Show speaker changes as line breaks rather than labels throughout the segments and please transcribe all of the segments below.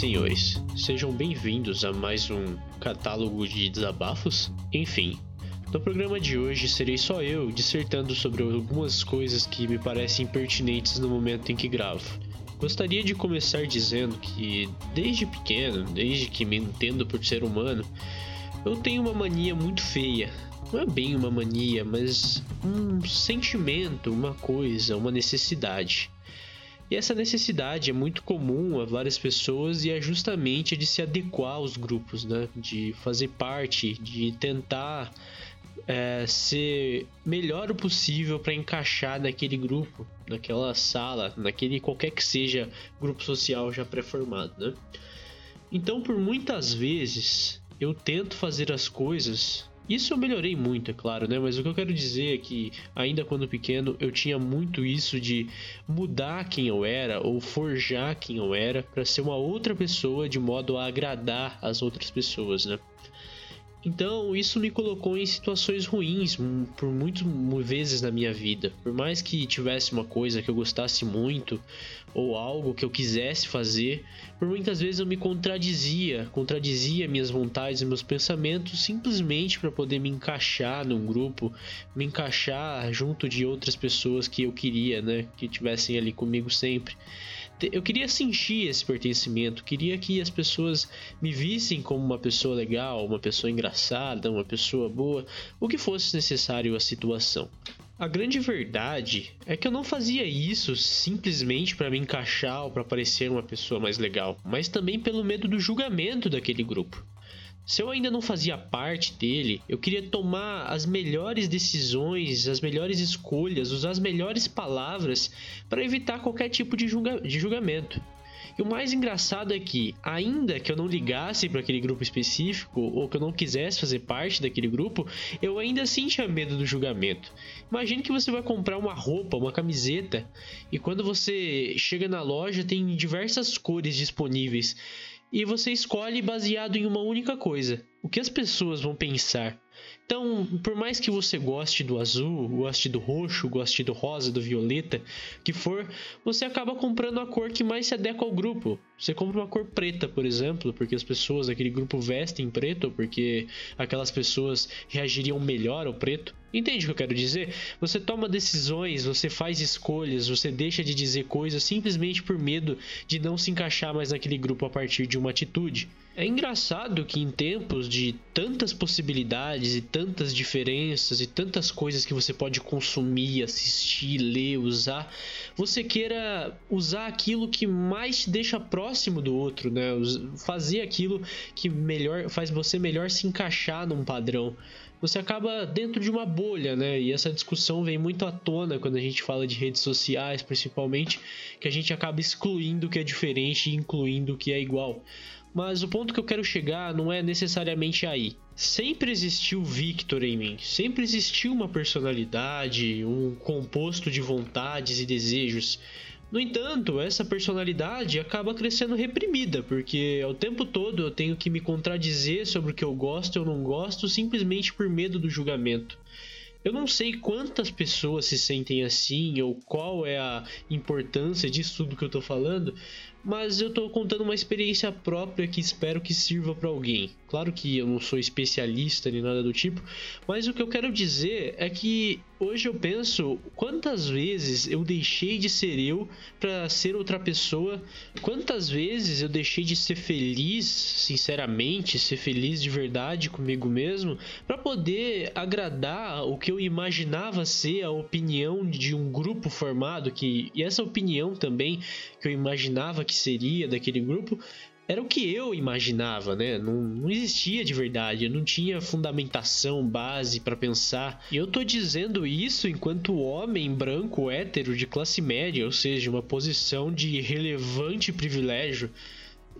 senhores, sejam bem-vindos a mais um catálogo de desabafos. Enfim, no programa de hoje serei só eu dissertando sobre algumas coisas que me parecem pertinentes no momento em que gravo. Gostaria de começar dizendo que, desde pequeno, desde que me entendo por ser humano, eu tenho uma mania muito feia. Não é bem uma mania, mas um sentimento, uma coisa, uma necessidade. E essa necessidade é muito comum a várias pessoas e é justamente de se adequar aos grupos, né? De fazer parte, de tentar é, ser melhor o possível para encaixar naquele grupo, naquela sala, naquele qualquer que seja grupo social já pré-formado, né? Então, por muitas vezes, eu tento fazer as coisas isso eu melhorei muito, é claro, né? Mas o que eu quero dizer é que, ainda quando pequeno, eu tinha muito isso de mudar quem eu era ou forjar quem eu era para ser uma outra pessoa de modo a agradar as outras pessoas, né? Então, isso me colocou em situações ruins por muitas vezes na minha vida. Por mais que tivesse uma coisa que eu gostasse muito ou algo que eu quisesse fazer, por muitas vezes eu me contradizia, contradizia minhas vontades e meus pensamentos simplesmente para poder me encaixar num grupo, me encaixar junto de outras pessoas que eu queria, né, que tivessem ali comigo sempre eu queria sentir esse pertencimento, queria que as pessoas me vissem como uma pessoa legal, uma pessoa engraçada, uma pessoa boa, o que fosse necessário a situação. A grande verdade é que eu não fazia isso simplesmente para me encaixar ou para parecer uma pessoa mais legal, mas também pelo medo do julgamento daquele grupo. Se eu ainda não fazia parte dele, eu queria tomar as melhores decisões, as melhores escolhas, usar as melhores palavras para evitar qualquer tipo de, julga de julgamento. E o mais engraçado é que, ainda que eu não ligasse para aquele grupo específico ou que eu não quisesse fazer parte daquele grupo, eu ainda assim tinha medo do julgamento. Imagine que você vai comprar uma roupa, uma camiseta, e quando você chega na loja tem diversas cores disponíveis e você escolhe baseado em uma única coisa: o que as pessoas vão pensar. Então, por mais que você goste do azul, goste do roxo, goste do rosa, do violeta, que for, você acaba comprando a cor que mais se adequa ao grupo. Você compra uma cor preta, por exemplo, porque as pessoas daquele grupo vestem preto, porque aquelas pessoas reagiriam melhor ao preto. Entende o que eu quero dizer? Você toma decisões, você faz escolhas, você deixa de dizer coisas simplesmente por medo de não se encaixar mais naquele grupo a partir de uma atitude. É engraçado que em tempos de tantas possibilidades e tantas diferenças e tantas coisas que você pode consumir, assistir, ler, usar, você queira usar aquilo que mais te deixa próximo do outro, né? Fazer aquilo que melhor faz você melhor se encaixar num padrão você acaba dentro de uma bolha, né? E essa discussão vem muito à tona quando a gente fala de redes sociais, principalmente, que a gente acaba excluindo o que é diferente e incluindo o que é igual. Mas o ponto que eu quero chegar não é necessariamente aí. Sempre existiu Victor em mim, sempre existiu uma personalidade, um composto de vontades e desejos. No entanto, essa personalidade acaba crescendo reprimida, porque ao tempo todo eu tenho que me contradizer sobre o que eu gosto ou não gosto simplesmente por medo do julgamento. Eu não sei quantas pessoas se sentem assim ou qual é a importância disso tudo que eu tô falando, mas eu tô contando uma experiência própria que espero que sirva para alguém. Claro que eu não sou especialista nem nada do tipo, mas o que eu quero dizer é que hoje eu penso quantas vezes eu deixei de ser eu para ser outra pessoa, quantas vezes eu deixei de ser feliz, sinceramente, ser feliz de verdade comigo mesmo, para poder agradar o que eu imaginava ser a opinião de um grupo formado que e essa opinião também que eu imaginava que seria daquele grupo era o que eu imaginava, né? Não, não existia de verdade, não tinha fundamentação, base para pensar. E eu tô dizendo isso enquanto homem branco hétero de classe média, ou seja, uma posição de relevante privilégio.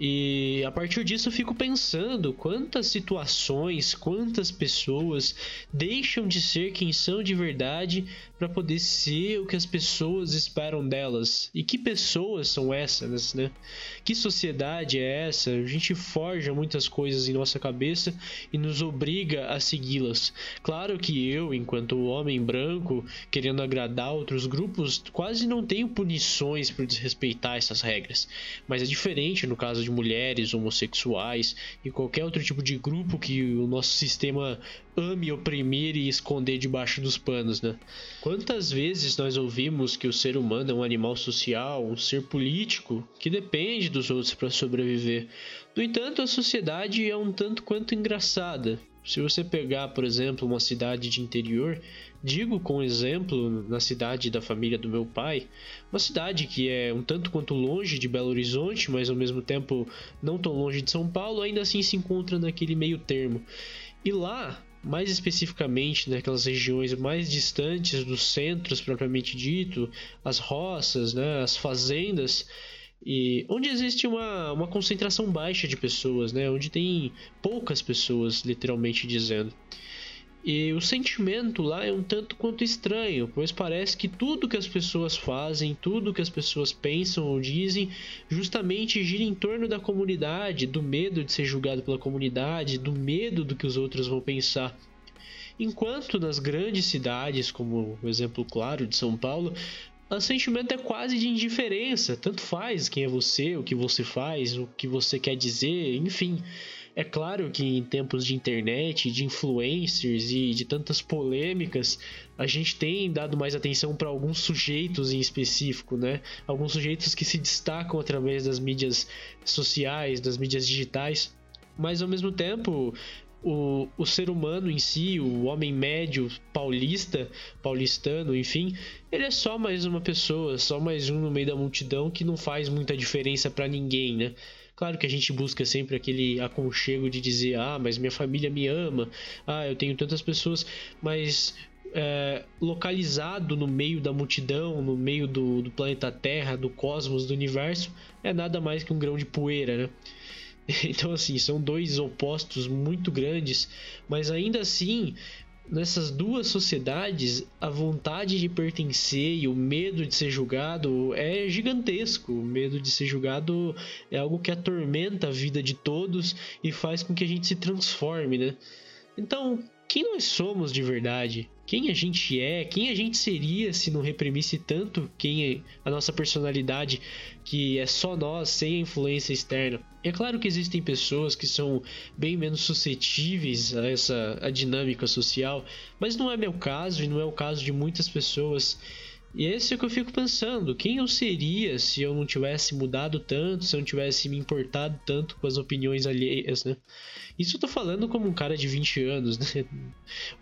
E a partir disso eu fico pensando quantas situações, quantas pessoas deixam de ser quem são de verdade para poder ser o que as pessoas esperam delas. E que pessoas são essas, né? Que sociedade é essa? A gente forja muitas coisas em nossa cabeça e nos obriga a segui-las. Claro que eu, enquanto homem branco, querendo agradar outros grupos, quase não tenho punições por desrespeitar essas regras. Mas é diferente no caso de mulheres, homossexuais e qualquer outro tipo de grupo que o nosso sistema ame oprimir e esconder debaixo dos panos, né? Quantas vezes nós ouvimos que o ser humano é um animal social, um ser político que depende dos outros para sobreviver? No entanto, a sociedade é um tanto quanto engraçada. Se você pegar, por exemplo, uma cidade de interior, digo com exemplo na cidade da família do meu pai, uma cidade que é um tanto quanto longe de Belo Horizonte, mas ao mesmo tempo não tão longe de São Paulo, ainda assim se encontra naquele meio termo. E lá mais especificamente naquelas regiões mais distantes dos centros propriamente dito, as roças, né, as fazendas, e onde existe uma, uma concentração baixa de pessoas, né, onde tem poucas pessoas, literalmente dizendo. E o sentimento lá é um tanto quanto estranho, pois parece que tudo que as pessoas fazem, tudo que as pessoas pensam ou dizem, justamente gira em torno da comunidade, do medo de ser julgado pela comunidade, do medo do que os outros vão pensar. Enquanto nas grandes cidades, como o exemplo claro de São Paulo, o sentimento é quase de indiferença, tanto faz quem é você, o que você faz, o que você quer dizer, enfim. É claro que em tempos de internet, de influencers e de tantas polêmicas, a gente tem dado mais atenção para alguns sujeitos em específico, né? Alguns sujeitos que se destacam através das mídias sociais, das mídias digitais. Mas ao mesmo tempo, o, o ser humano em si, o homem médio paulista, paulistano, enfim, ele é só mais uma pessoa, só mais um no meio da multidão que não faz muita diferença para ninguém, né? Claro que a gente busca sempre aquele aconchego de dizer: ah, mas minha família me ama, ah, eu tenho tantas pessoas, mas é, localizado no meio da multidão, no meio do, do, planeta Terra, do cosmos, do universo, é nada mais que um grão de poeira, né? Então, assim, são dois opostos muito grandes, mas ainda assim nessas duas sociedades, a vontade de pertencer e o medo de ser julgado é gigantesco. O medo de ser julgado é algo que atormenta a vida de todos e faz com que a gente se transforme, né? Então, quem nós somos de verdade? quem a gente é, quem a gente seria se não reprimisse tanto quem é a nossa personalidade, que é só nós, sem a influência externa. É claro que existem pessoas que são bem menos suscetíveis a essa a dinâmica social, mas não é meu caso e não é o caso de muitas pessoas. E esse é o que eu fico pensando: quem eu seria se eu não tivesse mudado tanto, se eu não tivesse me importado tanto com as opiniões alheias, né? Isso eu tô falando como um cara de 20 anos, né?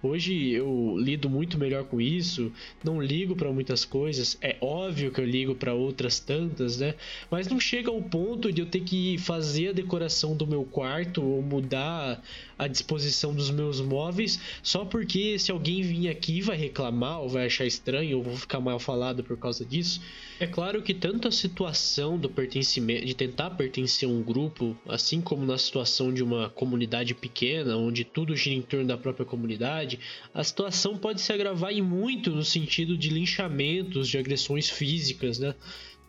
Hoje eu lido muito melhor com isso, não ligo para muitas coisas. É óbvio que eu ligo para outras tantas, né? Mas não chega ao ponto de eu ter que fazer a decoração do meu quarto ou mudar a disposição dos meus móveis só porque se alguém vir aqui vai reclamar ou vai achar estranho ou vou ficar mal falado por causa disso. É claro que tanto a situação do pertencimento, de tentar pertencer a um grupo, assim como na situação de uma comunidade pequena, onde tudo gira em torno da própria comunidade, a situação pode se agravar em muito no sentido de linchamentos, de agressões físicas, né?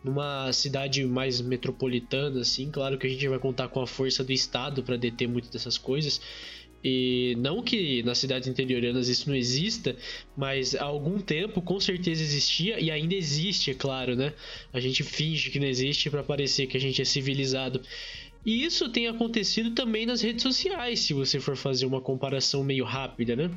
Numa cidade mais metropolitana, assim, claro que a gente vai contar com a força do Estado para deter muito dessas coisas, e não que nas cidades interioranas isso não exista, mas há algum tempo com certeza existia e ainda existe, é claro, né? A gente finge que não existe para parecer que a gente é civilizado. E isso tem acontecido também nas redes sociais, se você for fazer uma comparação meio rápida, né?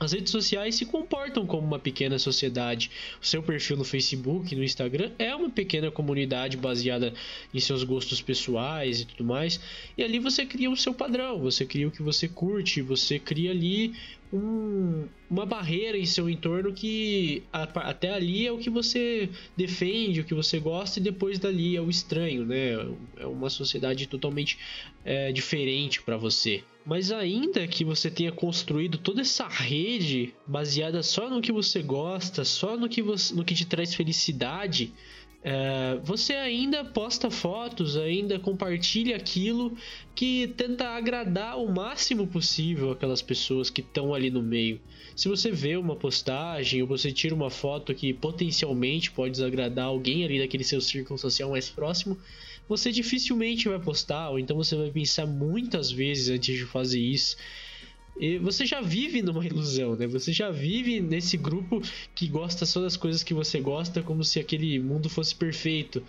As redes sociais se comportam como uma pequena sociedade. O seu perfil no Facebook, no Instagram, é uma pequena comunidade baseada em seus gostos pessoais e tudo mais. E ali você cria o seu padrão, você cria o que você curte, você cria ali um, uma barreira em seu entorno que a, até ali é o que você defende, o que você gosta, e depois dali é o estranho, né? É uma sociedade totalmente é, diferente para você. Mas ainda que você tenha construído toda essa rede baseada só no que você gosta, só no que, você, no que te traz felicidade, é, você ainda posta fotos, ainda compartilha aquilo que tenta agradar o máximo possível aquelas pessoas que estão ali no meio. Se você vê uma postagem ou você tira uma foto que potencialmente pode desagradar alguém ali daquele seu círculo social mais próximo, você dificilmente vai postar, ou então você vai pensar muitas vezes antes de fazer isso. E você já vive numa ilusão, né? Você já vive nesse grupo que gosta só das coisas que você gosta, como se aquele mundo fosse perfeito.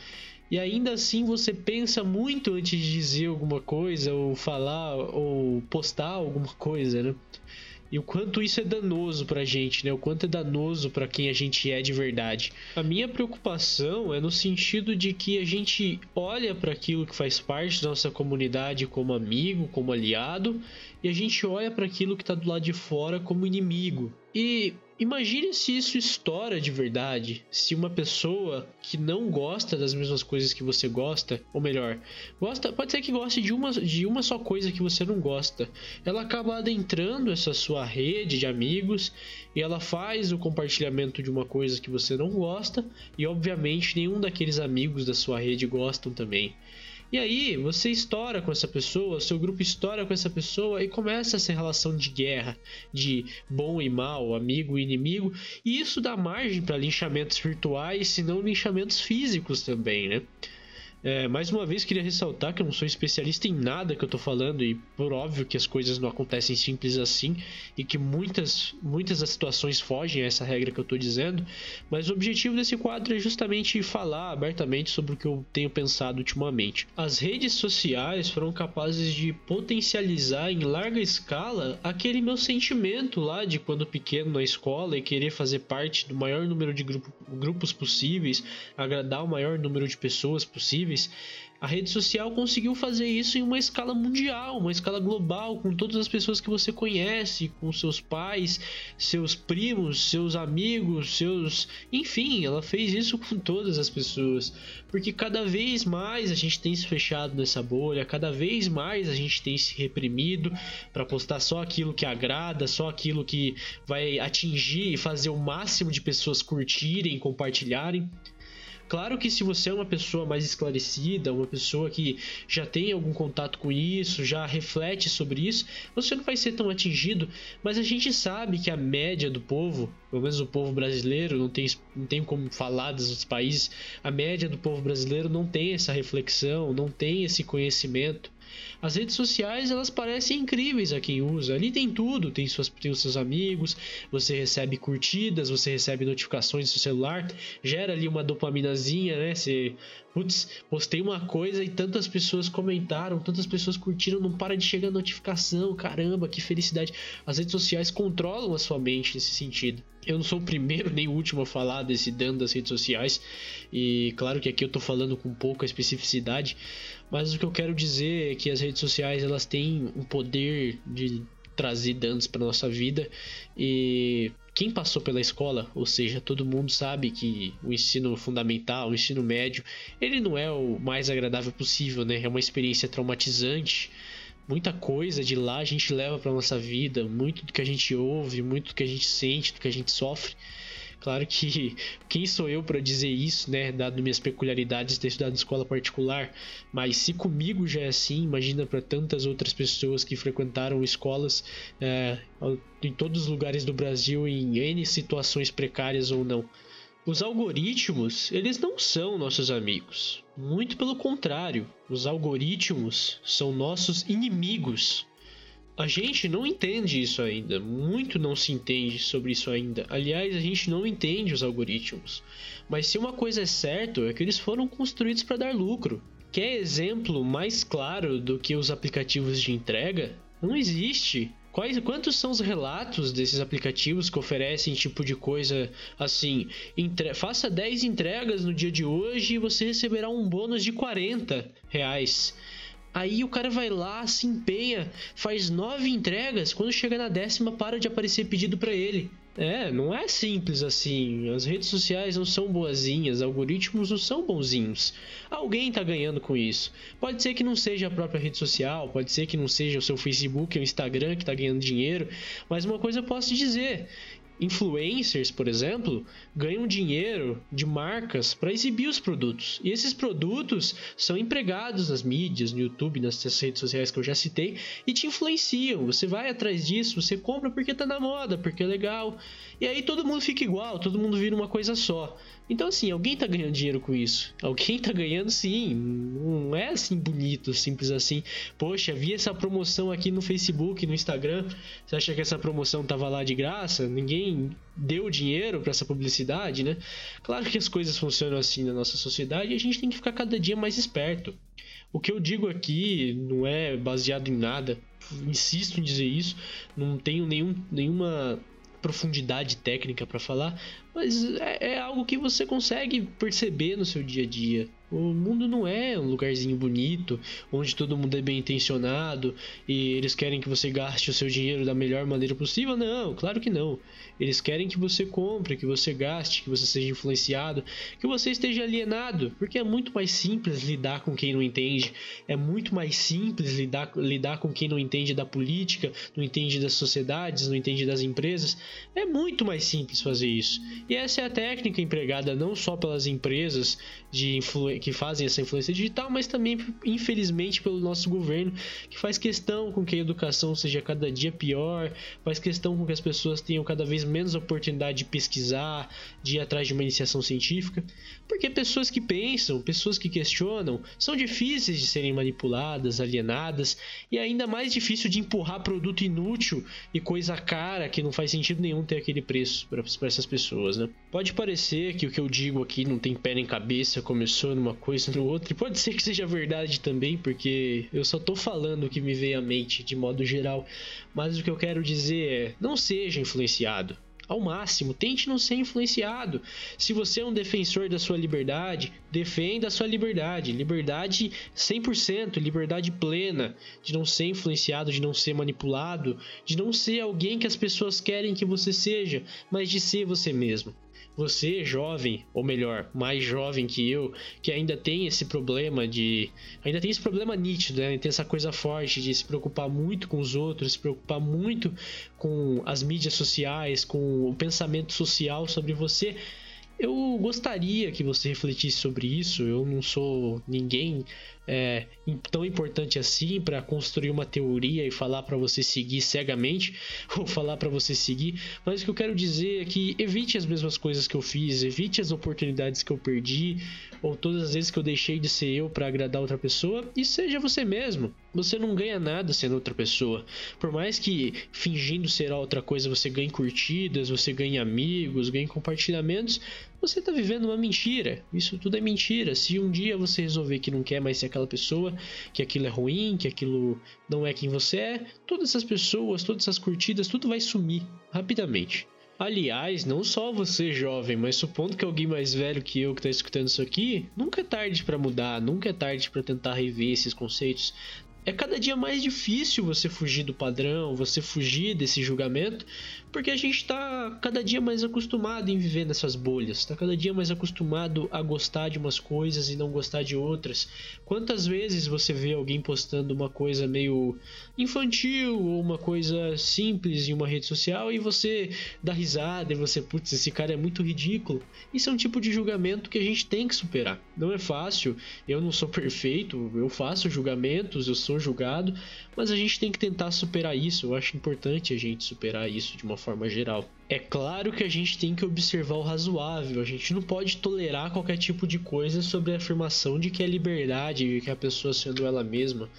E ainda assim você pensa muito antes de dizer alguma coisa, ou falar, ou postar alguma coisa, né? E o quanto isso é danoso pra gente, né? O quanto é danoso para quem a gente é de verdade. A minha preocupação é no sentido de que a gente olha para aquilo que faz parte da nossa comunidade como amigo, como aliado, e a gente olha para aquilo que está do lado de fora como inimigo. E imagine se isso estoura de verdade, se uma pessoa que não gosta das mesmas coisas que você gosta, ou melhor, gosta, pode ser que goste de uma, de uma só coisa que você não gosta, ela acaba adentrando essa sua rede de amigos e ela faz o compartilhamento de uma coisa que você não gosta e obviamente nenhum daqueles amigos da sua rede gostam também. E aí você estoura com essa pessoa, seu grupo estoura com essa pessoa e começa essa relação de guerra, de bom e mal, amigo e inimigo, e isso dá margem para linchamentos virtuais, se não linchamentos físicos também, né? É, mais uma vez, queria ressaltar que eu não sou especialista em nada que eu tô falando e por óbvio que as coisas não acontecem simples assim e que muitas, muitas das situações fogem a essa regra que eu tô dizendo, mas o objetivo desse quadro é justamente falar abertamente sobre o que eu tenho pensado ultimamente. As redes sociais foram capazes de potencializar em larga escala aquele meu sentimento lá de quando pequeno na escola e querer fazer parte do maior número de grupo, grupos possíveis, agradar o maior número de pessoas possível possíveis, a rede social conseguiu fazer isso em uma escala mundial, uma escala global, com todas as pessoas que você conhece, com seus pais, seus primos, seus amigos, seus. Enfim, ela fez isso com todas as pessoas. Porque cada vez mais a gente tem se fechado nessa bolha, cada vez mais a gente tem se reprimido para postar só aquilo que agrada, só aquilo que vai atingir e fazer o máximo de pessoas curtirem, compartilharem. Claro que se você é uma pessoa mais esclarecida, uma pessoa que já tem algum contato com isso, já reflete sobre isso, você não vai ser tão atingido, mas a gente sabe que a média do povo, pelo menos o povo brasileiro, não tem, não tem como falar dos outros países, a média do povo brasileiro não tem essa reflexão, não tem esse conhecimento. As redes sociais elas parecem incríveis a quem usa. Ali tem tudo, tem, suas, tem os seus amigos, você recebe curtidas, você recebe notificações no seu celular, gera ali uma dopaminazinha, né? Você, putz, postei uma coisa e tantas pessoas comentaram, tantas pessoas curtiram, não para de chegar notificação, caramba, que felicidade. As redes sociais controlam a sua mente nesse sentido. Eu não sou o primeiro nem o último a falar desse dano das redes sociais, e claro que aqui eu tô falando com pouca especificidade, mas o que eu quero dizer é que as redes sociais elas têm um poder de trazer danos para nossa vida e quem passou pela escola, ou seja, todo mundo sabe que o ensino fundamental, o ensino médio, ele não é o mais agradável possível, né? É uma experiência traumatizante. Muita coisa de lá a gente leva para nossa vida, muito do que a gente ouve, muito do que a gente sente, do que a gente sofre. Claro que quem sou eu para dizer isso, né? Dado minhas peculiaridades de ter estudado escola particular, mas se comigo já é assim, imagina para tantas outras pessoas que frequentaram escolas é, em todos os lugares do Brasil em N situações precárias ou não. Os algoritmos, eles não são nossos amigos. Muito pelo contrário, os algoritmos são nossos inimigos. A gente não entende isso ainda, muito não se entende sobre isso ainda. Aliás, a gente não entende os algoritmos. Mas se uma coisa é certa, é que eles foram construídos para dar lucro. Quer exemplo mais claro do que os aplicativos de entrega? Não existe. Quais, quantos são os relatos desses aplicativos que oferecem tipo de coisa assim? Entre, faça 10 entregas no dia de hoje e você receberá um bônus de 40 reais. Aí o cara vai lá, se empenha, faz nove entregas, quando chega na décima para de aparecer pedido para ele. É, não é simples assim. As redes sociais não são boazinhas, algoritmos não são bonzinhos. Alguém tá ganhando com isso. Pode ser que não seja a própria rede social, pode ser que não seja o seu Facebook, o Instagram que tá ganhando dinheiro, mas uma coisa eu posso te dizer: influencers, por exemplo, ganham dinheiro de marcas para exibir os produtos. E esses produtos são empregados nas mídias, no YouTube, nas redes sociais que eu já citei, e te influenciam. Você vai atrás disso, você compra porque tá na moda, porque é legal. E aí todo mundo fica igual, todo mundo vira uma coisa só. Então, assim, alguém tá ganhando dinheiro com isso. Alguém tá ganhando sim. Não é assim bonito, simples assim. Poxa, vi essa promoção aqui no Facebook, no Instagram. Você acha que essa promoção tava lá de graça? Ninguém deu dinheiro para essa publicidade, né? Claro que as coisas funcionam assim na nossa sociedade e a gente tem que ficar cada dia mais esperto. O que eu digo aqui não é baseado em nada. Insisto em dizer isso. Não tenho nenhum, nenhuma profundidade técnica para falar, mas é, é, algo que você consegue perceber no seu dia a dia. O mundo não é um lugarzinho bonito, onde todo mundo é bem intencionado e eles querem que você gaste o seu dinheiro da melhor maneira possível. Não, claro que não. Eles querem que você compre, que você gaste, que você seja influenciado, que você esteja alienado, porque é muito mais simples lidar com quem não entende, é muito mais simples lidar, lidar com quem não entende da política, não entende das sociedades, não entende das empresas. É muito mais simples fazer isso. E essa é a técnica empregada não só pelas empresas de que fazem essa influência digital, mas também, infelizmente, pelo nosso governo, que faz questão com que a educação seja cada dia pior, faz questão com que as pessoas tenham cada vez menos oportunidade de pesquisar, de ir atrás de uma iniciação científica, porque pessoas que pensam, pessoas que questionam, são difíceis de serem manipuladas, alienadas, e é ainda mais difícil de empurrar produto inútil e coisa cara que não faz sentido nenhum ter aquele preço para essas pessoas, né? Pode parecer que o que eu digo aqui não tem pé nem cabeça, começou numa coisa no outro, e pode ser que seja verdade também, porque eu só tô falando o que me veio à mente de modo geral, mas o que eu quero dizer é: não seja influenciado ao máximo. Tente não ser influenciado. Se você é um defensor da sua liberdade, defenda a sua liberdade. Liberdade 100%, liberdade plena, de não ser influenciado, de não ser manipulado, de não ser alguém que as pessoas querem que você seja, mas de ser você mesmo. Você, jovem, ou melhor, mais jovem que eu, que ainda tem esse problema de. Ainda tem esse problema nítido, né? Tem essa coisa forte de se preocupar muito com os outros, se preocupar muito com as mídias sociais, com o pensamento social sobre você. Eu gostaria que você refletisse sobre isso. Eu não sou ninguém é, tão importante assim para construir uma teoria e falar para você seguir cegamente ou falar para você seguir, mas o que eu quero dizer é que evite as mesmas coisas que eu fiz, evite as oportunidades que eu perdi ou todas as vezes que eu deixei de ser eu para agradar outra pessoa e seja você mesmo. Você não ganha nada sendo outra pessoa. Por mais que fingindo ser outra coisa você ganhe curtidas, você ganhe amigos, ganhe compartilhamentos, você está vivendo uma mentira. Isso tudo é mentira. Se um dia você resolver que não quer mais ser aquela pessoa, que aquilo é ruim, que aquilo não é quem você é, todas essas pessoas, todas essas curtidas, tudo vai sumir rapidamente. Aliás, não só você jovem, mas supondo que alguém mais velho que eu que está escutando isso aqui, nunca é tarde para mudar, nunca é tarde para tentar rever esses conceitos é cada dia mais difícil você fugir do padrão, você fugir desse julgamento, porque a gente está cada dia mais acostumado em viver nessas bolhas, está cada dia mais acostumado a gostar de umas coisas e não gostar de outras. Quantas vezes você vê alguém postando uma coisa meio infantil ou uma coisa simples em uma rede social e você dá risada e você, putz, esse cara é muito ridículo? Isso é um tipo de julgamento que a gente tem que superar. Não é fácil, eu não sou perfeito, eu faço julgamentos, eu sou julgado, mas a gente tem que tentar superar isso. Eu acho importante a gente superar isso de uma forma geral. É claro que a gente tem que observar o razoável, a gente não pode tolerar qualquer tipo de coisa sobre a afirmação de que é liberdade que a pessoa sendo ela mesma.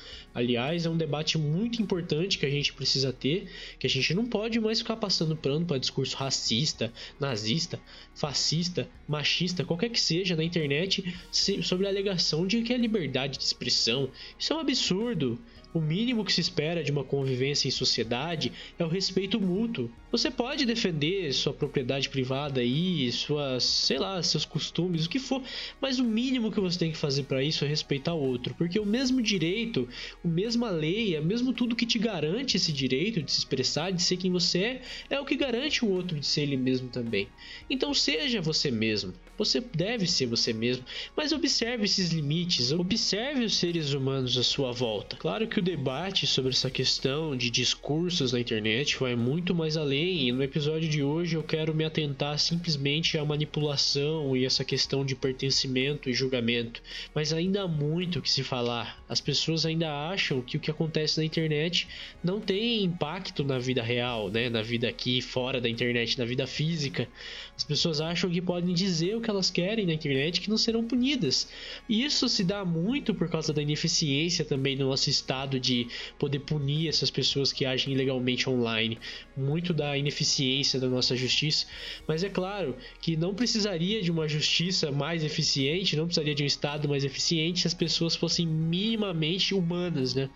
Aliás, é um debate muito importante que a gente precisa ter, que a gente não pode mais ficar passando pano para discurso racista, nazista, fascista, machista, qualquer que seja na internet sobre a alegação de que é liberdade de expressão. Isso é um absurdo. O mínimo que se espera de uma convivência em sociedade é o respeito mútuo. Você pode defender sua propriedade privada aí, suas, sei lá, seus costumes, o que for, mas o mínimo que você tem que fazer para isso é respeitar o outro, porque o mesmo direito, a mesma lei, é mesmo tudo que te garante esse direito de se expressar, de ser quem você é, é o que garante o outro de ser ele mesmo também. Então seja você mesmo. Você deve ser você mesmo, mas observe esses limites, observe os seres humanos à sua volta. Claro que o debate sobre essa questão de discursos na internet vai muito mais além, e no episódio de hoje eu quero me atentar simplesmente à manipulação e essa questão de pertencimento e julgamento. Mas ainda há muito o que se falar. As pessoas ainda acham que o que acontece na internet não tem impacto na vida real, né? na vida aqui fora da internet, na vida física. As pessoas acham que podem dizer o que elas querem na internet que não serão punidas. Isso se dá muito por causa da ineficiência também do nosso estado de poder punir essas pessoas que agem ilegalmente online. Muito da ineficiência da nossa justiça. Mas é claro que não precisaria de uma justiça mais eficiente, não precisaria de um estado mais eficiente se as pessoas fossem minimamente humanas, né?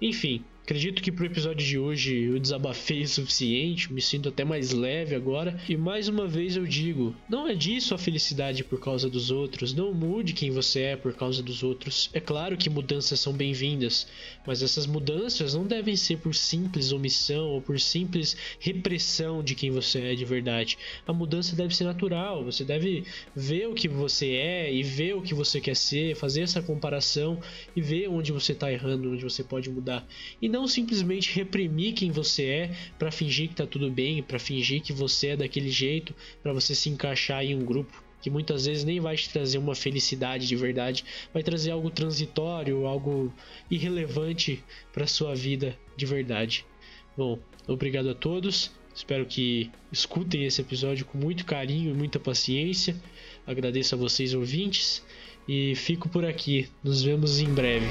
Enfim, Acredito que pro episódio de hoje eu desabafei o suficiente, me sinto até mais leve agora. E mais uma vez eu digo: não é disso a felicidade por causa dos outros, não mude quem você é por causa dos outros. É claro que mudanças são bem-vindas, mas essas mudanças não devem ser por simples omissão ou por simples repressão de quem você é de verdade. A mudança deve ser natural, você deve ver o que você é e ver o que você quer ser, fazer essa comparação e ver onde você está errando, onde você pode mudar. E não simplesmente reprimir quem você é para fingir que tá tudo bem, para fingir que você é daquele jeito, para você se encaixar em um grupo que muitas vezes nem vai te trazer uma felicidade de verdade, vai trazer algo transitório, algo irrelevante para sua vida de verdade. Bom, obrigado a todos. Espero que escutem esse episódio com muito carinho e muita paciência. Agradeço a vocês ouvintes e fico por aqui. Nos vemos em breve.